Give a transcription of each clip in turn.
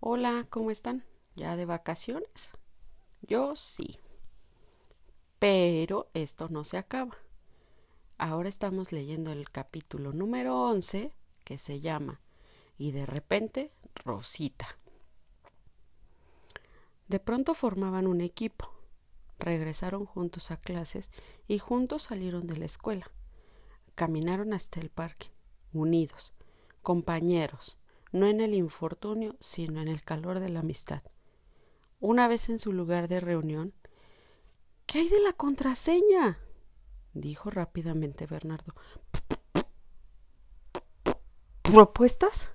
Hola, ¿cómo están? ¿Ya de vacaciones? Yo sí. Pero esto no se acaba. Ahora estamos leyendo el capítulo número 11 que se llama Y de repente Rosita. De pronto formaban un equipo. Regresaron juntos a clases y juntos salieron de la escuela. Caminaron hasta el parque, unidos, compañeros, no en el infortunio, sino en el calor de la amistad. Una vez en su lugar de reunión, ¿Qué hay de la contraseña? dijo rápidamente Bernardo. ¿Propuestas?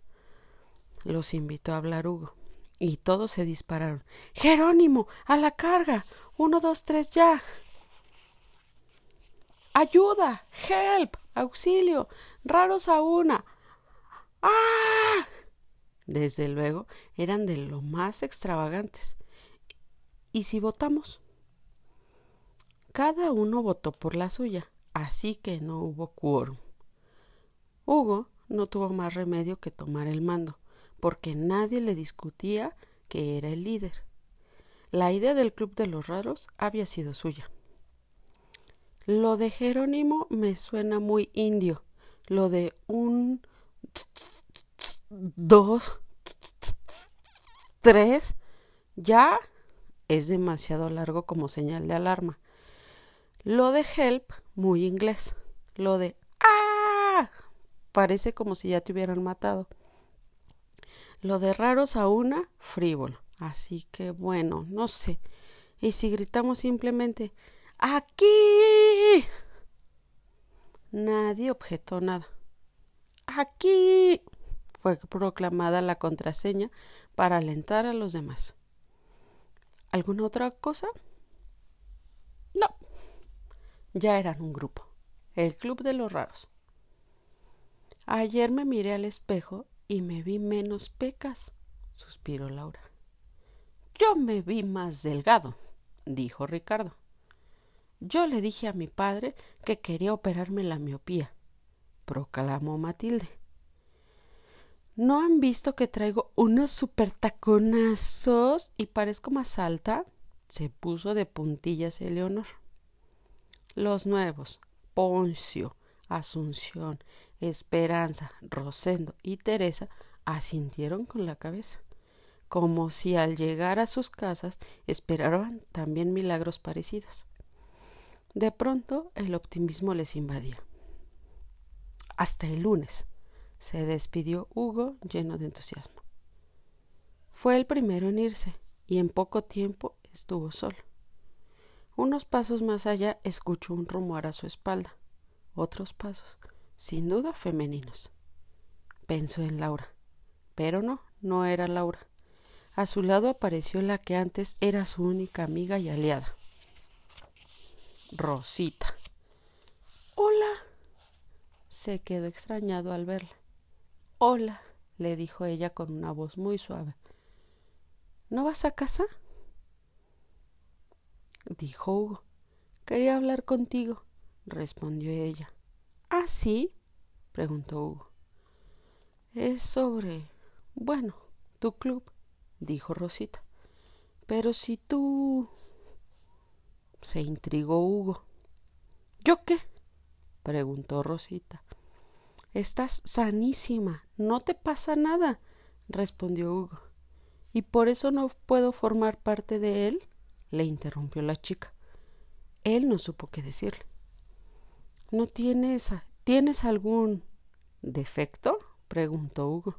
Los invitó a hablar Hugo, y todos se dispararon. Jerónimo, a la carga. Uno, dos, tres, ya. Ayuda. Help. Auxilio. Raros a una. ¡Ah! Desde luego, eran de lo más extravagantes. ¿Y si votamos? Cada uno votó por la suya, así que no hubo quórum. Hugo no tuvo más remedio que tomar el mando, porque nadie le discutía que era el líder. La idea del Club de los Raros había sido suya. Lo de Jerónimo me suena muy indio. Lo de un dos, tres, ya es demasiado largo como señal de alarma. Lo de help, muy inglés. Lo de ¡ah! Parece como si ya te hubieran matado. Lo de raros a una, frívolo. Así que bueno, no sé. Y si gritamos simplemente ¡Aquí! Nadie objetó nada. ¡Aquí! Fue proclamada la contraseña para alentar a los demás. ¿Alguna otra cosa? No. Ya eran un grupo. El Club de los Raros. Ayer me miré al espejo y me vi menos pecas, suspiró Laura. Yo me vi más delgado, dijo Ricardo. Yo le dije a mi padre que quería operarme la miopía, proclamó Matilde. ¿No han visto que traigo unos super taconazos y parezco más alta? Se puso de puntillas Eleonor. Los nuevos, Poncio, Asunción, Esperanza, Rosendo y Teresa asintieron con la cabeza, como si al llegar a sus casas esperaban también milagros parecidos. De pronto el optimismo les invadía. Hasta el lunes, se despidió Hugo lleno de entusiasmo. Fue el primero en irse y en poco tiempo estuvo solo. Unos pasos más allá escuchó un rumor a su espalda. Otros pasos, sin duda femeninos. Pensó en Laura. Pero no, no era Laura. A su lado apareció la que antes era su única amiga y aliada. Rosita. Hola. Se quedó extrañado al verla. Hola, le dijo ella con una voz muy suave. ¿No vas a casa? dijo Hugo. Quería hablar contigo, respondió ella. ¿Ah, sí? preguntó Hugo. Es sobre. bueno, tu club, dijo Rosita. Pero si tú. se intrigó Hugo. ¿Yo qué? preguntó Rosita. Estás sanísima, no te pasa nada, respondió Hugo. ¿Y por eso no puedo formar parte de él? le interrumpió la chica. Él no supo qué decirle. ¿No tienes, tienes algún defecto? preguntó Hugo.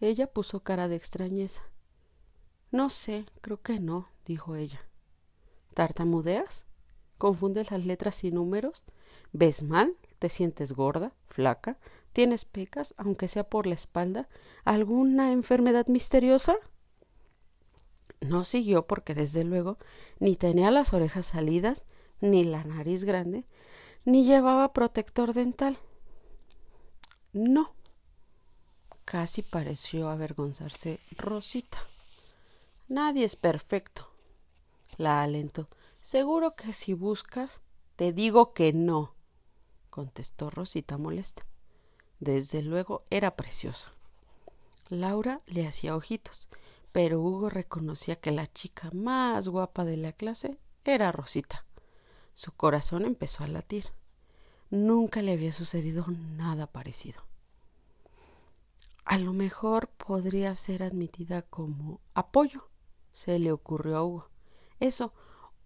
Ella puso cara de extrañeza. No sé, creo que no, dijo ella. ¿Tartamudeas? ¿Confundes las letras y números? ¿Ves mal? ¿Te sientes gorda, flaca? ¿Tienes pecas, aunque sea por la espalda? ¿Alguna enfermedad misteriosa? No siguió porque desde luego ni tenía las orejas salidas, ni la nariz grande, ni llevaba protector dental. No. Casi pareció avergonzarse Rosita. Nadie es perfecto. La alentó. Seguro que si buscas, te digo que no contestó Rosita molesta. Desde luego era preciosa. Laura le hacía ojitos, pero Hugo reconocía que la chica más guapa de la clase era Rosita. Su corazón empezó a latir. Nunca le había sucedido nada parecido. A lo mejor podría ser admitida como apoyo, se le ocurrió a Hugo. Eso,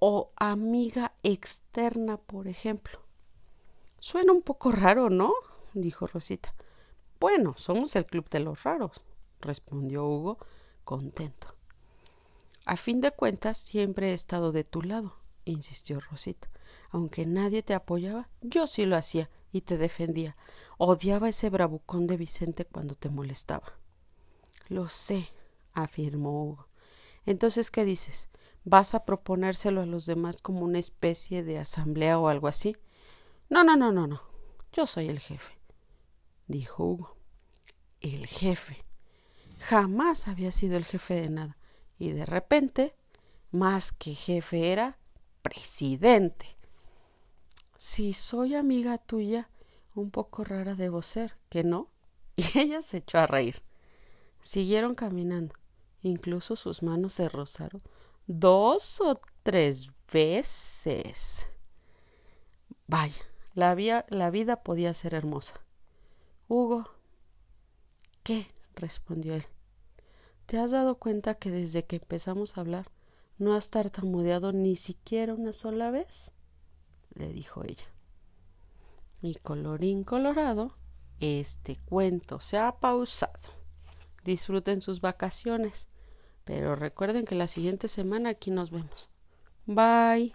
o amiga externa, por ejemplo. Suena un poco raro, ¿no? dijo Rosita. Bueno, somos el club de los raros, respondió Hugo, contento. A fin de cuentas, siempre he estado de tu lado, insistió Rosita. Aunque nadie te apoyaba, yo sí lo hacía y te defendía. Odiaba ese bravucón de Vicente cuando te molestaba. Lo sé, afirmó Hugo. Entonces, ¿qué dices? ¿Vas a proponérselo a los demás como una especie de asamblea o algo así? No, no, no, no, no. Yo soy el jefe, dijo Hugo. El jefe. Jamás había sido el jefe de nada. Y de repente, más que jefe era presidente. Si soy amiga tuya, un poco rara debo ser, ¿que no? Y ella se echó a reír. Siguieron caminando. Incluso sus manos se rozaron dos o tres veces. Vaya, la, vida podía ser hermosa. Hugo. ¿Qué? respondió él. ¿Te has dado cuenta que desde que empezamos a hablar no has tartamudeado ni siquiera una sola vez? le dijo ella. Y colorín colorado, este cuento se ha pausado. Disfruten sus vacaciones, pero recuerden que la siguiente semana aquí nos vemos. Bye.